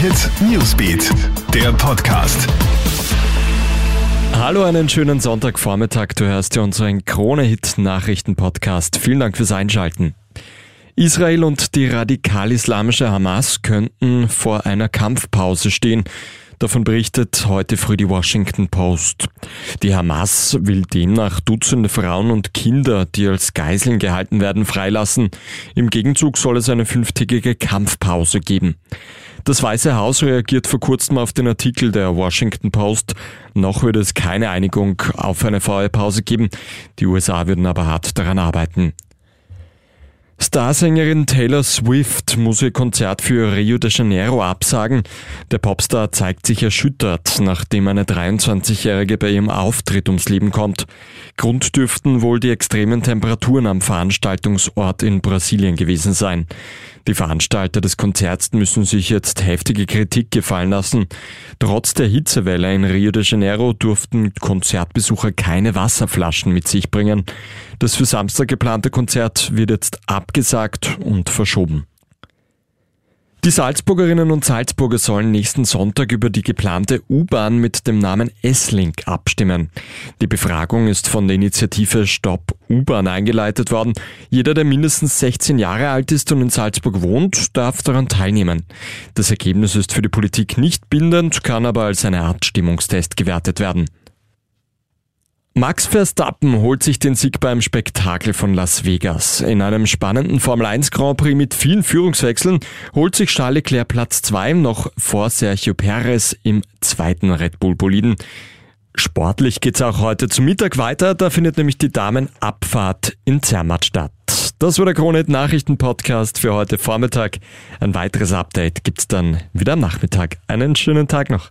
Hit Newsbeat, der Podcast. Hallo, einen schönen Sonntagvormittag. Du hörst ja unseren Krone-Hit Nachrichten-Podcast. Vielen Dank fürs Einschalten. Israel und die radikal-islamische Hamas könnten vor einer Kampfpause stehen. Davon berichtet heute früh die Washington Post. Die Hamas will demnach Dutzende Frauen und Kinder, die als Geiseln gehalten werden, freilassen. Im Gegenzug soll es eine fünftägige Kampfpause geben. Das Weiße Haus reagiert vor kurzem auf den Artikel der Washington Post. Noch würde es keine Einigung auf eine Feuerpause geben. Die USA würden aber hart daran arbeiten. Starsängerin Taylor Swift muss ihr Konzert für Rio de Janeiro absagen. Der Popstar zeigt sich erschüttert, nachdem eine 23-Jährige bei ihrem Auftritt ums Leben kommt. Grund dürften wohl die extremen Temperaturen am Veranstaltungsort in Brasilien gewesen sein. Die Veranstalter des Konzerts müssen sich jetzt heftige Kritik gefallen lassen. Trotz der Hitzewelle in Rio de Janeiro durften Konzertbesucher keine Wasserflaschen mit sich bringen. Das für Samstag geplante Konzert wird jetzt abgesagt und verschoben. Die Salzburgerinnen und Salzburger sollen nächsten Sonntag über die geplante U-Bahn mit dem Namen S-Link abstimmen. Die Befragung ist von der Initiative Stopp U-Bahn eingeleitet worden. Jeder, der mindestens 16 Jahre alt ist und in Salzburg wohnt, darf daran teilnehmen. Das Ergebnis ist für die Politik nicht bindend, kann aber als eine Art Stimmungstest gewertet werden. Max Verstappen holt sich den Sieg beim Spektakel von Las Vegas. In einem spannenden Formel 1 Grand Prix mit vielen Führungswechseln holt sich Charles Leclerc Platz 2 noch vor Sergio Perez im zweiten Red Bull Boliden. Sportlich geht's auch heute zum Mittag weiter, da findet nämlich die Damenabfahrt in Zermatt statt. Das war der Kronet Nachrichten Podcast für heute Vormittag. Ein weiteres Update gibt's dann wieder am Nachmittag. Einen schönen Tag noch.